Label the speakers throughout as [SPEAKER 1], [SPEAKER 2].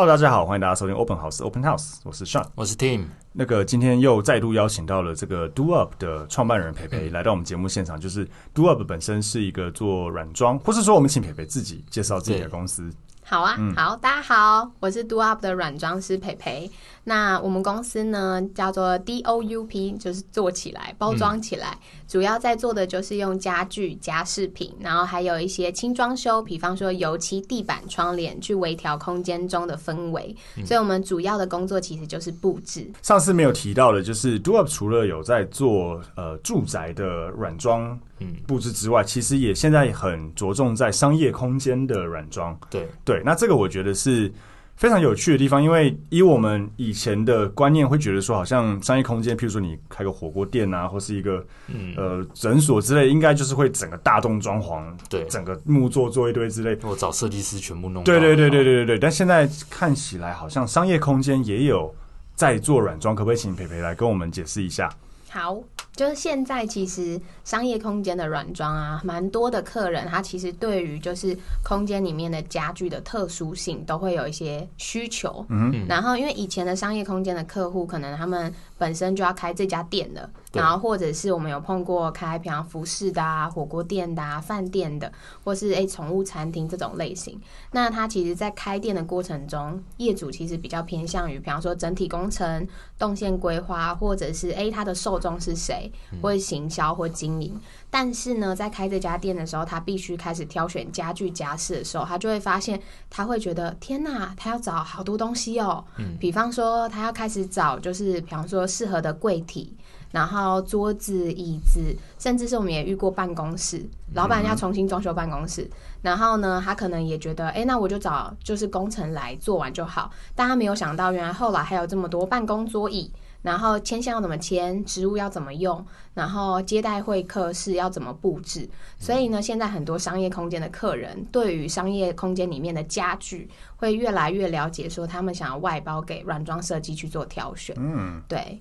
[SPEAKER 1] Hello，大家好，欢迎大家收听 Open House Open House，我是 Sean，
[SPEAKER 2] 我是 Tim。
[SPEAKER 1] 那个今天又再度邀请到了这个 Do Up 的创办人培培来到我们节目现场。就是 Do Up 本身是一个做软装，或是说我们请培培自己介绍自己的公司。
[SPEAKER 3] 好啊，嗯、好，大家好，我是 Do Up 的软装师培培。那我们公司呢叫做 D O U P，就是做起来、包装起来，嗯、主要在做的就是用家具、家饰品，然后还有一些轻装修，比方说油漆、地板、窗帘，去微调空间中的氛围。嗯、所以，我们主要的工作其实就是布置。
[SPEAKER 1] 上次没有提到的，就是 Do Up 除了有在做呃住宅的软装嗯布置之外，嗯、其实也现在很着重在商业空间的软装。
[SPEAKER 2] 对
[SPEAKER 1] 对，那这个我觉得是。非常有趣的地方，因为以我们以前的观念，会觉得说，好像商业空间，譬如说你开个火锅店啊，或是一个、嗯、呃诊所之类，应该就是会整个大动装潢，
[SPEAKER 2] 对，
[SPEAKER 1] 整个木作做一堆之类，
[SPEAKER 2] 或找设计师全部弄。
[SPEAKER 1] 对对对对对对对。但现在看起来，好像商业空间也有在做软装，可不可以请培培来跟我们解释一下？
[SPEAKER 3] 好。就是现在，其实商业空间的软装啊，蛮多的客人，他其实对于就是空间里面的家具的特殊性，都会有一些需求。嗯，然后因为以前的商业空间的客户，可能他们本身就要开这家店的，然后或者是我们有碰过开平常服饰的啊、火锅店的啊、饭店的，或是诶宠物餐厅这种类型。那他其实，在开店的过程中，业主其实比较偏向于，比方说整体工程、动线规划，或者是诶他的受众是谁。或者行销或经营，但是呢，在开这家店的时候，他必须开始挑选家具家饰的时候，他就会发现，他会觉得天哪，他要找好多东西哦。嗯，比方说，他要开始找，就是比方说适合的柜体，然后桌子、椅子，甚至是我们也遇过办公室，老板要重新装修办公室，然后呢，他可能也觉得，哎，那我就找就是工程来做完就好，但他没有想到，原来后来还有这么多办公桌椅。然后签箱要怎么签，植物要怎么用，然后接待会客室要怎么布置。所以呢，现在很多商业空间的客人对于商业空间里面的家具会越来越了解，说他们想要外包给软装设计去做挑选。嗯，对。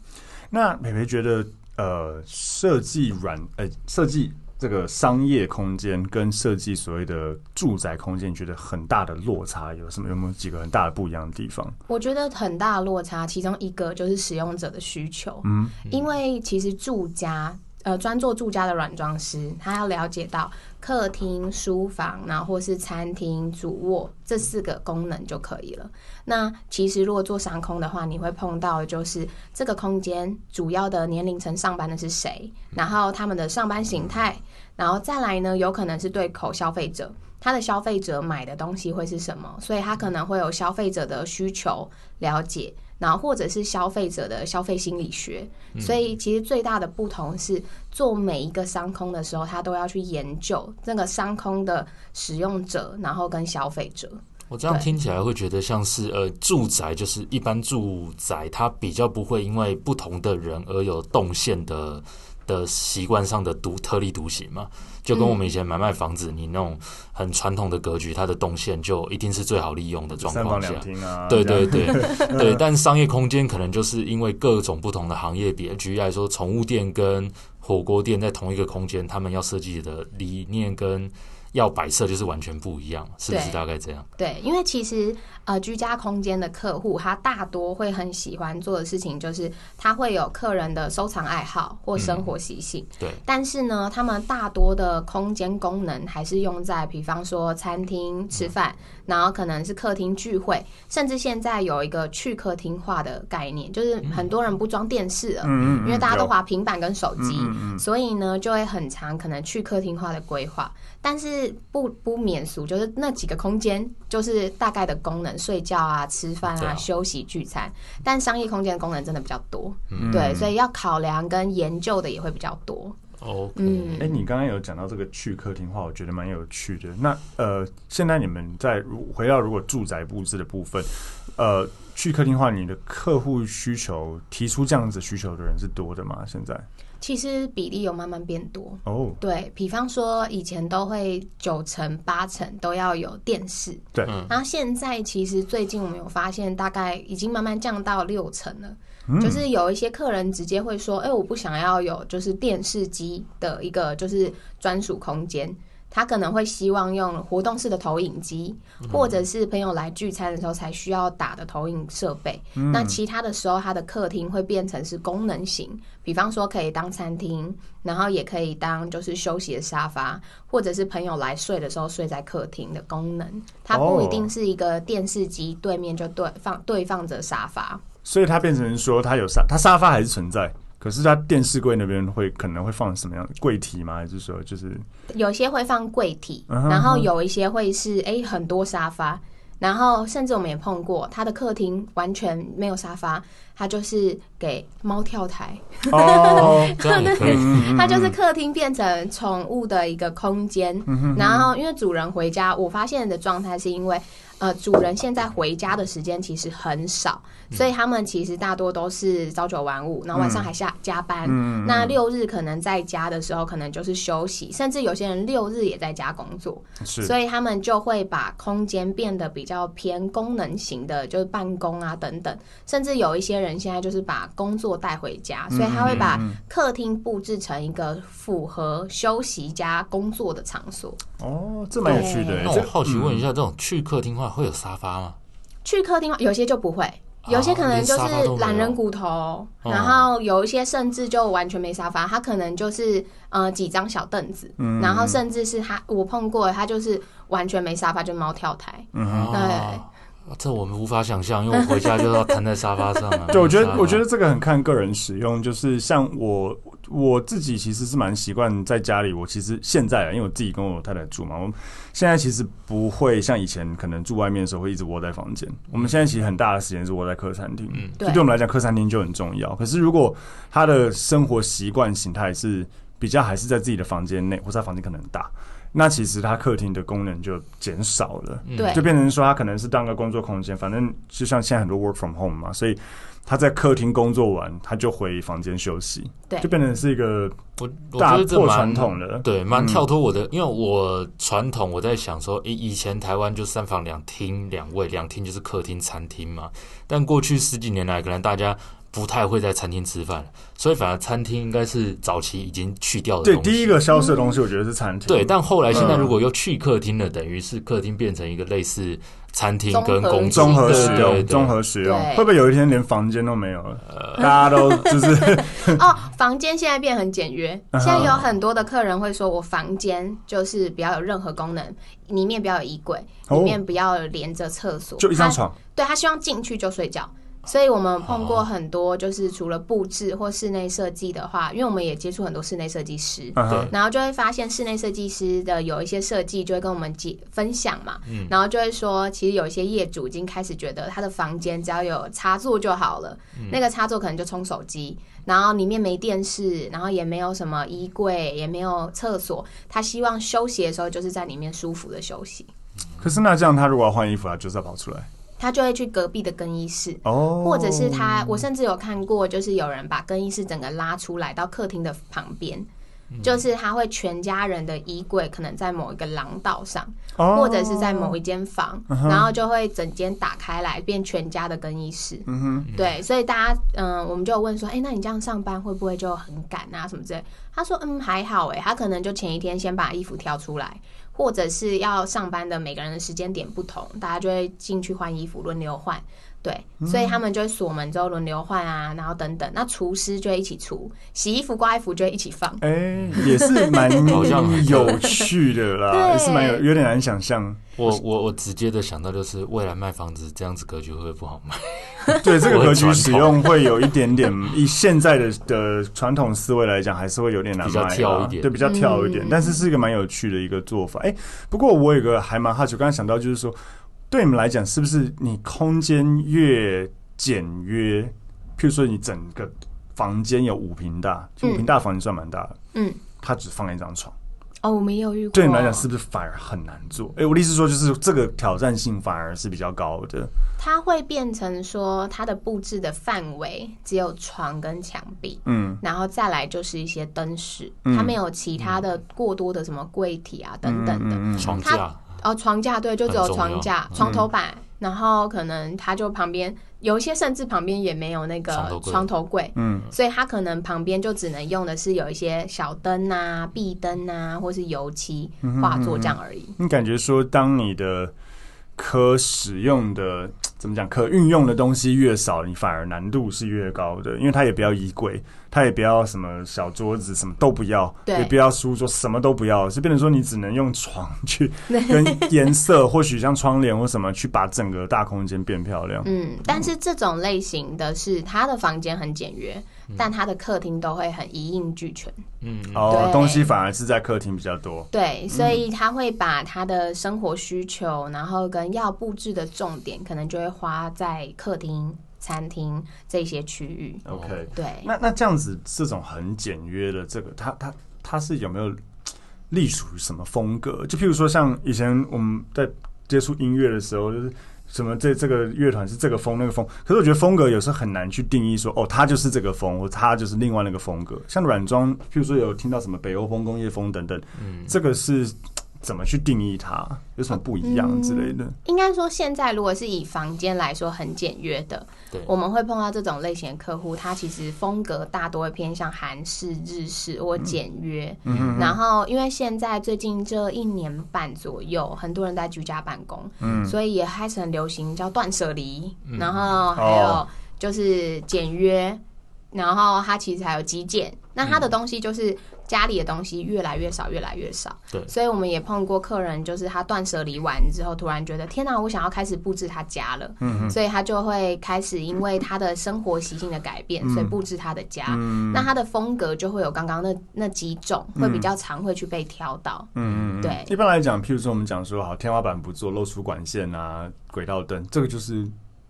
[SPEAKER 1] 那美培觉得，呃，设计软，呃，设计。这个商业空间跟设计所谓的住宅空间，你觉得很大的落差有什么？有没有几个很大的不一样的地方？
[SPEAKER 3] 我觉得很大的落差，其中一个就是使用者的需求。嗯，因为其实住家。呃，专做住家的软装师，他要了解到客厅、书房，然后或是餐厅、主卧这四个功能就可以了。那其实如果做商空的话，你会碰到的就是这个空间主要的年龄层上班的是谁，然后他们的上班形态，然后再来呢，有可能是对口消费者，他的消费者买的东西会是什么，所以他可能会有消费者的需求了解。然后或者是消费者的消费心理学，所以其实最大的不同是，做每一个商空的时候，他都要去研究那个商空的使用者，然后跟消费者。
[SPEAKER 2] 我这样听起来会觉得像是呃，住宅就是一般住宅，它比较不会因为不同的人而有动线的。的习惯上的独特立独行嘛，就跟我们以前买卖房子，嗯、你那种很传统的格局，它的动线就一定是最好利用的状况下。对对对 对。但商业空间可能就是因为各种不同的行业比，举例来说，宠物店跟火锅店在同一个空间，他们要设计的理念跟要摆设就是完全不一样，是不是大概这样？
[SPEAKER 3] 对，因为其实呃，居家空间的客户他大多会很喜欢做的事情，就是他会有客人的收藏爱好或生活习性。
[SPEAKER 2] 嗯、对，
[SPEAKER 3] 但是呢，他们大多的空间功能还是用在，比方说餐厅吃饭，嗯、然后可能是客厅聚会，甚至现在有一个去客厅化的概念，就是很多人不装电视了，嗯，因为大家都划平板跟手机，所以呢，就会很常可能去客厅化的规划。但是不不免俗，就是那几个空间，就是大概的功能，睡觉啊、吃饭啊、休息聚餐。但商业空间的功能真的比较多，嗯、对，所以要考量跟研究的也会比较多。
[SPEAKER 2] 哦，嗯，
[SPEAKER 1] 哎、欸，你刚刚有讲到这个去客厅化，我觉得蛮有趣的。那呃，现在你们在回到如果住宅布置的部分，呃，去客厅化，你的客户需求提出这样子需求的人是多的吗？现在？
[SPEAKER 3] 其实比例有慢慢变多。哦，oh. 对，比方说以前都会九成八成都要有电视，
[SPEAKER 1] 对，
[SPEAKER 3] 然后现在其实最近我们有发现，大概已经慢慢降到六成了，嗯，就是有一些客人直接会说，哎，我不想要有就是电视机的一个就是专属空间。他可能会希望用活动式的投影机，或者是朋友来聚餐的时候才需要打的投影设备。嗯。那其他的时候，他的客厅会变成是功能型，比方说可以当餐厅，然后也可以当就是休息的沙发，或者是朋友来睡的时候睡在客厅的功能。它不一定是一个电视机对面就对放对放着沙发，
[SPEAKER 1] 所以它变成说它有沙，它沙发还是存在。可是，它电视柜那边会可能会放什么样的柜体吗？还是说，就是
[SPEAKER 3] 有些会放柜体，然后有一些会是哎、欸、很多沙发，然后甚至我们也碰过，他的客厅完全没有沙发，他就是给猫跳台。
[SPEAKER 1] 哦，
[SPEAKER 3] 他就是客厅变成宠物的一个空间。然后，因为主人回家，我发现的状态是因为。呃，主人现在回家的时间其实很少，所以他们其实大多都是朝九晚五，然后晚上还下加班。嗯。那六日可能在家的时候，可能就是休息，甚至有些人六日也在家工作。是。所以他们就会把空间变得比较偏功能型的，就是办公啊等等。甚至有一些人现在就是把工作带回家，所以他会把客厅布置成一个符合休息加工作的场所。
[SPEAKER 1] 哦，这蛮有趣的。
[SPEAKER 2] 那我好奇问一下，这种去客厅化会有沙发吗？
[SPEAKER 3] 去客厅有些就不会，有些可能就是懒人骨头，然后有一些甚至就完全没沙发，他可能就是呃几张小凳子，然后甚至是他我碰过，他就是完全没沙发，就猫跳台，嗯，对。
[SPEAKER 2] 这我们无法想象，因为我回家就要瘫在沙发上啊。
[SPEAKER 1] 对，我觉得，我觉得这个很看个人使用。就是像我我自己，其实是蛮习惯在家里。我其实现在啊，因为我自己跟我太太住嘛，我们现在其实不会像以前可能住外面的时候会一直窝在房间。我们现在其实很大的时间是窝在客餐厅。嗯，对，对我们来讲，客餐厅就很重要。可是如果他的生活习惯形态是比较还是在自己的房间内，或者房间可能很大。那其实它客厅的功能就减少了，对，就变成说它可能是当个工作空间，反正就像现在很多 work from home 嘛，所以他在客厅工作完，他就回房间休息，对，就变成是一个我我觉得这蛮传统的，
[SPEAKER 2] 对，蛮跳脱我的，因为我传统我在想说，以以前台湾就三房两厅两卫，两厅就是客厅餐厅嘛，但过去十几年来，可能大家。不太会在餐厅吃饭，所以反而餐厅应该是早期已经去掉的。
[SPEAKER 1] 对，第一个消失的东西，我觉得是餐厅。
[SPEAKER 2] 对，但后来现在如果又去客厅了，嗯、等于是客厅变成一个类似餐厅跟工作
[SPEAKER 1] 综合使用，综合使用，会不会有一天连房间都没有了？呃、大家都就是
[SPEAKER 3] 哦，房间现在变很简约。现在有很多的客人会说，我房间就是不要有任何功能，里面不要有衣柜，里面不要连着厕所，
[SPEAKER 1] 就一张床。
[SPEAKER 3] 对，他希望进去就睡觉。所以我们碰过很多，就是除了布置或室内设计的话，因为我们也接触很多室内设计师，对，然后就会发现室内设计师的有一些设计就会跟我们解分享嘛，然后就会说，其实有一些业主已经开始觉得他的房间只要有插座就好了，那个插座可能就充手机，然后里面没电视，然后也没有什么衣柜，也没有厕所，他希望休息的时候就是在里面舒服的休息。
[SPEAKER 1] 可是那这样，他如果要换衣服，他就是要跑出来。
[SPEAKER 3] 他就会去隔壁的更衣室，哦，或者是他，我甚至有看过，就是有人把更衣室整个拉出来到客厅的旁边，就是他会全家人的衣柜可能在某一个廊道上，
[SPEAKER 1] 哦、
[SPEAKER 3] 或者是在某一间房，嗯、然后就会整间打开来变全家的更衣室。嗯哼，对，所以大家嗯，我们就问说，哎、欸，那你这样上班会不会就很赶啊什么之类？他说，嗯，还好哎，他可能就前一天先把衣服挑出来，或者是要上班的每个人的时间点不同，大家就会进去换衣服，轮流换。对，所以他们就会锁门之后轮流换啊，然后等等。那厨师就会一起出，洗衣服、挂衣服就会一起放。
[SPEAKER 1] 哎、欸，也是蛮有趣的啦，也是蛮有有点难想象。
[SPEAKER 2] 我我我直接的想到就是未来卖房子这样子格局会不会不好卖？
[SPEAKER 1] 对，这个格局使用会有一点点，以现在的的传统思维来讲，还是会有点难卖，比
[SPEAKER 2] 较跳一点，
[SPEAKER 1] 对，比较跳一点。嗯、但是是一个蛮有趣的一个做法。哎、欸，不过我有个还蛮好奇，我刚才想到就是说。对你们来讲，是不是你空间越简约，譬如说你整个房间有五平大，五平大房间算蛮大的，嗯，它只放一张床。
[SPEAKER 3] 哦，我没有遇过。
[SPEAKER 1] 对你们来讲，是不是反而很难做？哎，我的意思说，就是这个挑战性反而是比较高的。
[SPEAKER 3] 它会变成说，它的布置的范围只有床跟墙壁，嗯，然后再来就是一些灯饰，它没有其他的过多的什么柜体啊等等的
[SPEAKER 2] 床架。
[SPEAKER 3] 哦，床架对，就只有床架、床头板，嗯、然后可能它就旁边有一些，甚至旁边也没有那个床头柜，嗯，所以它可能旁边就只能用的是有一些小灯啊、壁灯啊，或是油漆画作这样而已。
[SPEAKER 1] 你、嗯、感觉说，当你的可使用的怎么讲，可运用的东西越少，你反而难度是越高的，因为它也不要衣柜。他也不要什么小桌子，什么都不要，也不要书桌，什么都不要，是变成说你只能用床去 跟颜色，或许像窗帘或什么去把整个大空间变漂亮。
[SPEAKER 3] 嗯，但是这种类型的是他的房间很简约，嗯、但他的客厅都会很一应俱全。嗯，
[SPEAKER 1] 哦，东西反而是在客厅比较多。
[SPEAKER 3] 对，所以他会把他的生活需求，然后跟要布置的重点，可能就会花在客厅。餐厅这些区域
[SPEAKER 1] ，OK，
[SPEAKER 3] 对，
[SPEAKER 1] 那那这样子，这种很简约的这个，它它它是有没有隶属于什么风格？就譬如说，像以前我们在接触音乐的时候，就是什么这这个乐团是这个风那个风，可是我觉得风格有时候很难去定义说，哦，它就是这个风，或它就是另外那个风格。像软装，譬如说有听到什么北欧风、工业风等等，嗯，这个是。怎么去定义它？有什么不一样之类的？嗯、
[SPEAKER 3] 应该说，现在如果是以房间来说很简约的，对，我们会碰到这种类型的客户，他其实风格大多会偏向韩式、日式或简约。嗯嗯。然后，因为现在最近这一年半左右，很多人在居家办公，嗯，所以也开始很流行叫断舍离，嗯、然后还有就是简约，哦、然后它其实还有极简。那它的东西就是。家里的东西越来越少，越来越少。对，所以我们也碰过客人，就是他断舍离完之后，突然觉得天哪，我想要开始布置他家了。嗯哼，所以他就会开始因为他的生活习性的改变，嗯、所以布置他的家。嗯，那他的风格就会有刚刚那那几种，会比较常会去被挑到。嗯嗯，对。
[SPEAKER 1] 一般来讲，譬如说我们讲说，好，天花板不做，露出管线啊，轨道灯，这个就是。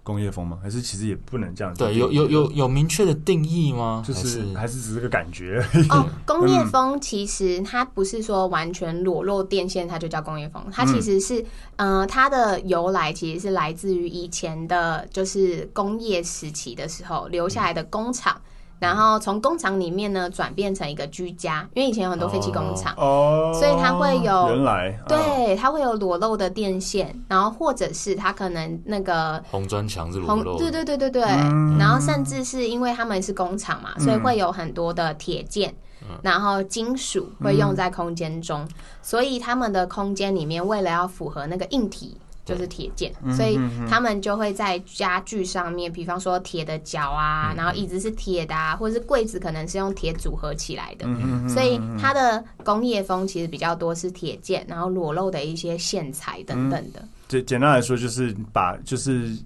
[SPEAKER 1] 工业风吗？还是其实也不能这样子？
[SPEAKER 2] 对，有有有有明确的定义吗？
[SPEAKER 1] 就是还是，还是只是个感觉
[SPEAKER 3] 哦。工业风其实它不是说完全裸露电线，它就叫工业风。它其实是，嗯、呃，它的由来其实是来自于以前的，就是工业时期的时候留下来的工厂。嗯然后从工厂里面呢转变成一个居家，因为以前有很多废弃工厂，哦，所以它会有
[SPEAKER 1] 原来
[SPEAKER 3] 对，它会有裸露的电线，然后或者是它可能那个
[SPEAKER 2] 红砖墙是裸露，
[SPEAKER 3] 对对对对对，然后甚至是因为他们是工厂嘛，所以会有很多的铁件，然后金属会用在空间中，所以他们的空间里面为了要符合那个硬体。就是铁件，所以他们就会在家具上面，比方说铁的脚啊，然后椅子是铁的啊，或者是柜子可能是用铁组合起来的，所以它的工业风其实比较多是铁件，然后裸露的一些线材等等的。
[SPEAKER 1] 简简单来说，就是把就是。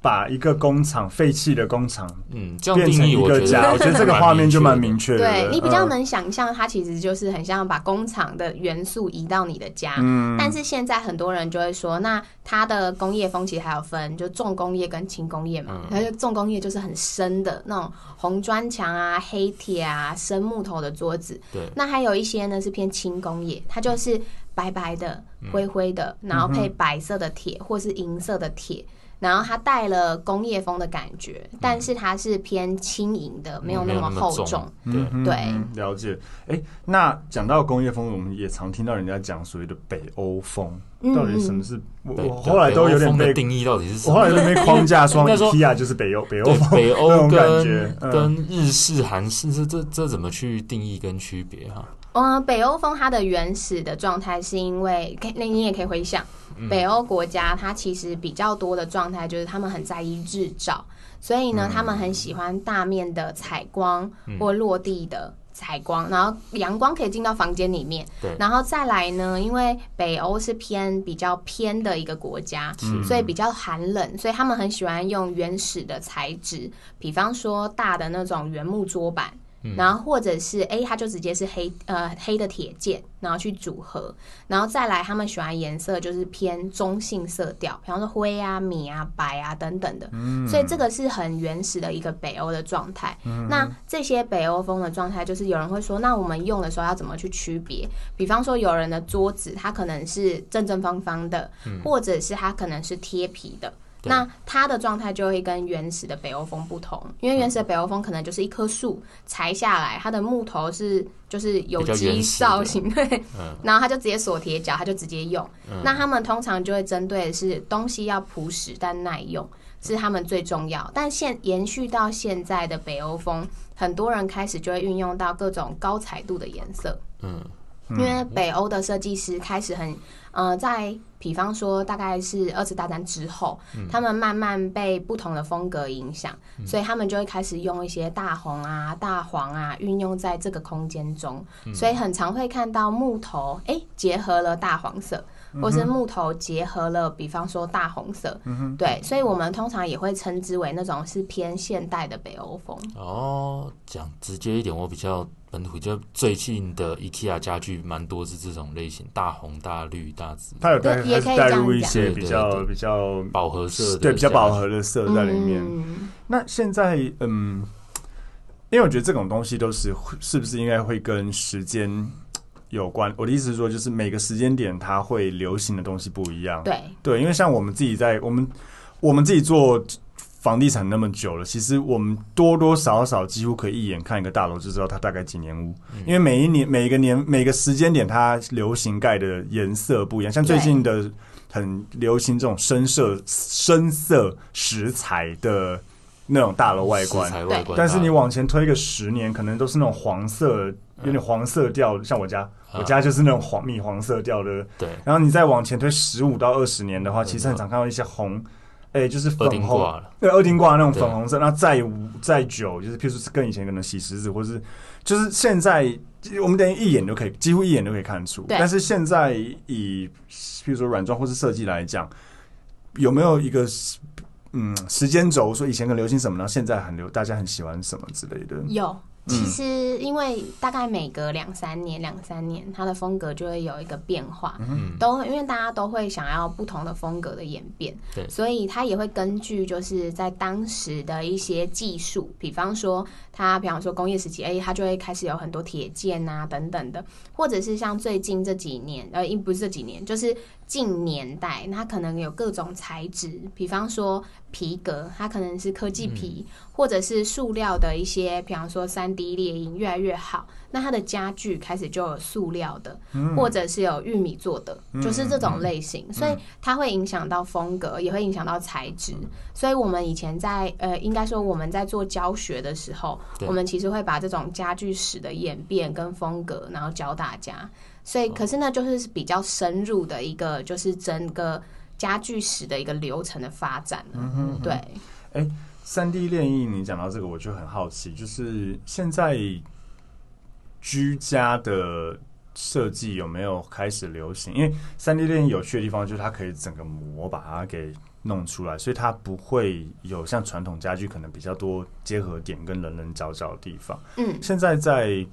[SPEAKER 1] 把一个工厂废弃的工厂，嗯，变成一个家，我觉得这个画面就蛮明确的。
[SPEAKER 3] 对，你比较能想象，它其实就是很像把工厂的元素移到你的家。嗯，但是现在很多人就会说，那它的工业风其实还有分，就重工业跟轻工业嘛。它就重工业就是很深的那种红砖墙啊、黑铁啊、生木头的桌子。对，那还有一些呢是偏轻工业，它就是白白的、灰灰的，然后配白色的铁或是银色的铁。然后它带了工业风的感觉，但是它是偏轻盈的，没有那么厚重。
[SPEAKER 1] 对
[SPEAKER 3] 对，
[SPEAKER 1] 了解。哎，那讲到工业风，我们也常听到人家讲所谓的北欧风，到底什么是？我后来都有点被
[SPEAKER 2] 定义到底是什么？
[SPEAKER 1] 我后来都没框架 说，IKEA 就是北欧，北欧风，
[SPEAKER 2] 北欧跟跟日式、韩式，这这这怎么去定义跟区别哈？
[SPEAKER 3] 嗯，北欧风它的原始的状态是因为，可那你也可以回想，北欧国家它其实比较多的状态就是他们很在意日照，所以呢，他们很喜欢大面的采光或落地的采光，然后阳光可以进到房间里面。对，然后再来呢，因为北欧是偏比较偏的一个国家，所以比较寒冷，所以他们很喜欢用原始的材质，比方说大的那种原木桌板。然后或者是哎，它就直接是黑呃黑的铁件，然后去组合，然后再来他们喜欢颜色就是偏中性色调，比方说灰啊、米啊、白啊等等的。嗯，所以这个是很原始的一个北欧的状态。嗯，那这些北欧风的状态，就是有人会说，那我们用的时候要怎么去区别？比方说有人的桌子它可能是正正方方的，或者是它可能是贴皮的。那它的状态就会跟原始的北欧风不同，因为原始的北欧风可能就是一棵树裁下来，它的木头是就是有机造型，对，然后它就直接锁铁脚，它就直接用。那他们通常就会针对的是东西要朴实但耐用，是他们最重要。但现延续到现在的北欧风，很多人开始就会运用到各种高彩度的颜色，嗯，因为北欧的设计师开始很。呃，在比方说，大概是二次大战之后，嗯、他们慢慢被不同的风格影响，嗯、所以他们就会开始用一些大红啊、大黄啊，运用在这个空间中。嗯、所以很常会看到木头，哎、欸，结合了大黄色，或是木头结合了，比方说大红色。嗯、对，所以我们通常也会称之为那种是偏现代的北欧风。
[SPEAKER 2] 哦，讲直接一点，我比较。本土就最近的 IKEA 家具蛮多是这种类型，大红、大绿、大紫。
[SPEAKER 1] 它有带还是带入一些比较比较
[SPEAKER 2] 饱和色，
[SPEAKER 1] 对，比较饱和的色在里面。嗯、那现在，嗯，因为我觉得这种东西都是是不是应该会跟时间有关？我的意思是说，就是每个时间点它会流行的东西不一样。
[SPEAKER 3] 对
[SPEAKER 1] 对，因为像我们自己在我们我们自己做。房地产那么久了，其实我们多多少少几乎可以一眼看一个大楼就知道它大概几年屋，因为每一年每一个年每个时间点它流行盖的颜色不一样。像最近的很流行这种深色深色石材的那种大楼外观，但是你往前推个十年，可能都是那种黄色，有点黄色调。像我家，我家就是那种黄米黄色调的。对，然后你再往前推十五到二十年的话，其实很常看到一些红。哎、欸，就是粉红，对，二丁挂那种粉红色，那再再久，就是譬如说是跟以前可能洗石子，或是就是现在我们等于一眼就可以，几乎一眼就可以看出。但是现在以譬如说软装或是设计来讲，有没有一个嗯时间轴，说以前很流行什么，然后现在很流，大家很喜欢什么之类的？
[SPEAKER 3] 有。其实，因为大概每隔两三年、两三年，它的风格就会有一个变化。嗯，都因为大家都会想要不同的风格的演变，对，所以它也会根据就是在当时的一些技术，比方说它，比方说工业时期，哎，它就会开始有很多铁件啊等等的，或者是像最近这几年，呃，不是这几年，就是。近年代，它可能有各种材质，比方说皮革，它可能是科技皮，嗯、或者是塑料的一些，比方说三 D 列印越来越好，那它的家具开始就有塑料的，嗯、或者是有玉米做的，嗯、就是这种类型，嗯、所以它会影响到风格，也会影响到材质。嗯、所以我们以前在呃，应该说我们在做教学的时候，我们其实会把这种家具史的演变跟风格，然后教大家。所以，可是呢，就是比较深入的一个，就是整个家具史的一个流程的发展。嗯哼，对。
[SPEAKER 1] 哎，三 D 炼印，你讲到这个，我就很好奇，就是现在居家的设计有没有开始流行？因为三 D 炼印有趣的地方就是它可以整个模把它给弄出来，所以它不会有像传统家具可能比较多结合点跟棱棱角角的地方。嗯，现在在。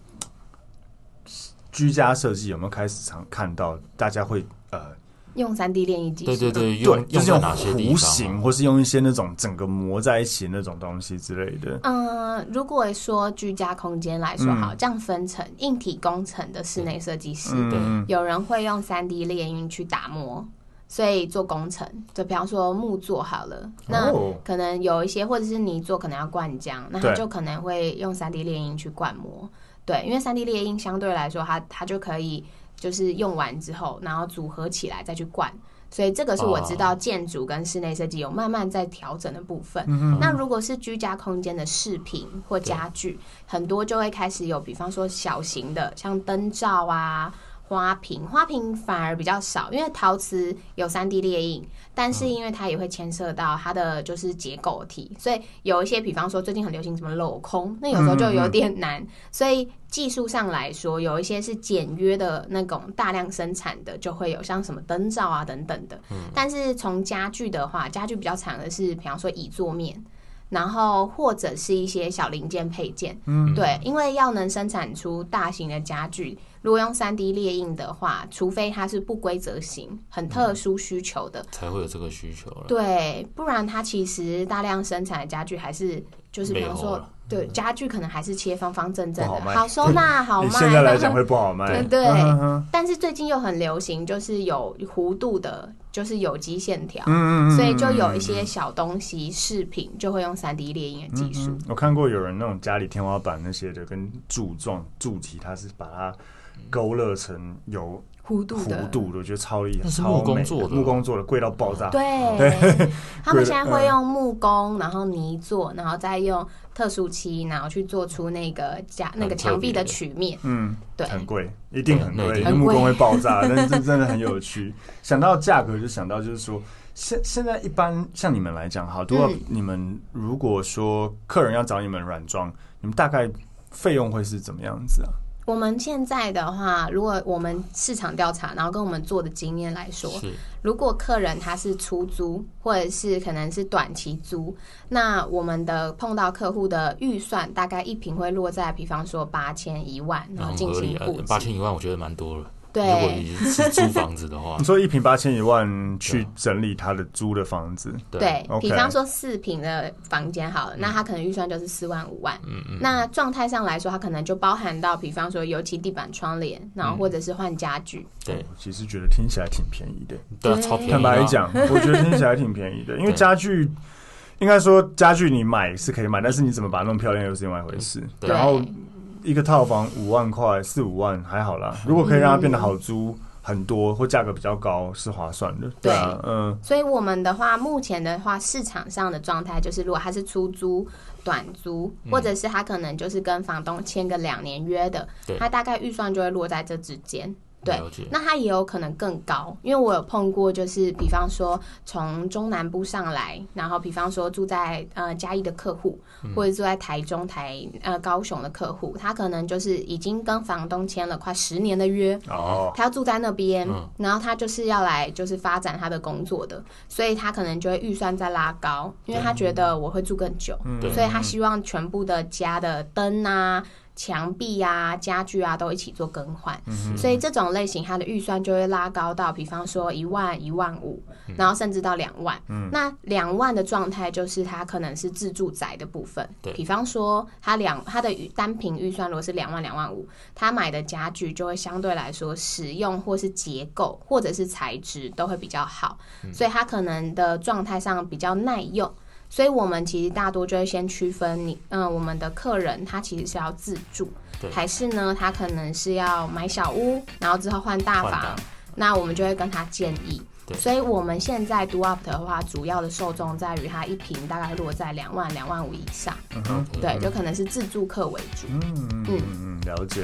[SPEAKER 1] 居家设计有没有开始常看到大家会呃
[SPEAKER 3] 用三 D 列印机？
[SPEAKER 2] 对对对，
[SPEAKER 1] 用就是用弧形，或是用一些那种整个磨在一起那种东西之类的。
[SPEAKER 3] 嗯、呃，如果说居家空间来说，好，这样分成硬体工程的室内设计师，对，有人会用三 D 列印去打磨。所以做工程，就比方说木做好了，那可能有一些或者是泥做可能要灌浆，那他就可能会用三 D 列印去灌模。对，因为三 D 列印相对来说，它它就可以就是用完之后，然后组合起来再去灌。所以这个是我知道建筑跟室内设计有慢慢在调整的部分。嗯、那如果是居家空间的饰品或家具，很多就会开始有，比方说小型的，像灯罩啊。花瓶，花瓶反而比较少，因为陶瓷有三 D 列印，但是因为它也会牵涉到它的就是结构体，所以有一些，比方说最近很流行什么镂空，那有时候就有点难。所以技术上来说，有一些是简约的那种大量生产的，就会有像什么灯罩啊等等的。但是从家具的话，家具比较常的是，比方说椅座面。然后或者是一些小零件配件，嗯，对，因为要能生产出大型的家具，如果用三 D 列印的话，除非它是不规则型、很特殊需求的，
[SPEAKER 2] 才会有这个需求。
[SPEAKER 3] 对，不然它其实大量生产的家具还是就是，比方说。对，家具可能还是切方方正正的，好，好收纳，好卖。
[SPEAKER 1] 现在来讲会不好卖。
[SPEAKER 3] 对对，但是最近又很流行，就是有弧度的，就是有机线条，嗯，所以就有一些小东西饰品就会用三 D 列印的技术，嗯。
[SPEAKER 1] 我看过有人那种家里天花板那些的跟柱状柱体，它是把它勾勒成有。
[SPEAKER 3] 弧度的，
[SPEAKER 1] 弧度的，我觉得超厉害，
[SPEAKER 2] 是木工做的，
[SPEAKER 1] 木工做的，贵到爆炸。
[SPEAKER 3] 对，对他们现在会用木工，然后泥做，然后再用特殊漆，然后去做出那个家那个墙壁的曲面。嗯，对，
[SPEAKER 1] 很贵，一定很贵，因为木工会爆炸。但是这真的很有趣。想到价格，就想到就是说，现现在一般像你们来讲，好多你们如果说客人要找你们软装，你们大概费用会是怎么样子啊？
[SPEAKER 3] 我们现在的话，如果我们市场调查，然后跟我们做的经验来说，如果客人他是出租，或者是可能是短期租，那我们的碰到客户的预算大概一平会落在，比方说八千一万，然后进行布置。
[SPEAKER 2] 八千一万，我觉得蛮多了。
[SPEAKER 3] 对，
[SPEAKER 2] 如果你是租房子的话，
[SPEAKER 1] 你说一平八千一万去整理他的租的房子，
[SPEAKER 3] 对，比方说四平的房间好了，那他可能预算就是四万五万。嗯嗯。那状态上来说，他可能就包含到，比方说油漆、地板、窗帘，然后或者是换家具。
[SPEAKER 2] 对，
[SPEAKER 1] 其实觉得听起来挺便宜的。
[SPEAKER 2] 对，超便宜。
[SPEAKER 1] 坦白讲，我觉得听起来挺便宜的，因为家具应该说家具你买是可以买，但是你怎么把它弄漂亮又是另外一回事。然后。一个套房五万块，四五万还好啦。如果可以让它变得好租很多，或价格比较高，是划算的。对啊，嗯。
[SPEAKER 3] 所以我们的话，目前的话，市场上的状态就是，如果它是出租、短租，或者是他可能就是跟房东签个两年约的，他大概预算就会落在这之间。对，那它也有可能更高，因为我有碰过，就是比方说从中南部上来，然后比方说住在呃嘉义的客户，或者住在台中、台呃高雄的客户，他可能就是已经跟房东签了快十年的约，哦，他要住在那边，然后他就是要来就是发展他的工作的，所以他可能就会预算再拉高，因为他觉得我会住更久，嗯。所以他希望全部的家的灯啊。墙壁啊、家具啊都一起做更换，嗯、所以这种类型它的预算就会拉高到，比方说一万、一万五，然后甚至到两万。嗯、那两万的状态就是它可能是自住宅的部分。对比方说，它两它的单品预算如果是两万、两万五，他买的家具就会相对来说使用或是结构或者是材质都会比较好，嗯、所以它可能的状态上比较耐用。所以，我们其实大多就会先区分你，嗯，我们的客人他其实是要自住，对还是呢，他可能是要买小屋，然后之后换大房，那我们就会跟他建议。所以，我们现在 Do Up 的话，主要的受众在于它一平大概落在两万、两万五以上，嗯，对，就可能是自住客为主。
[SPEAKER 1] 嗯嗯嗯，了解。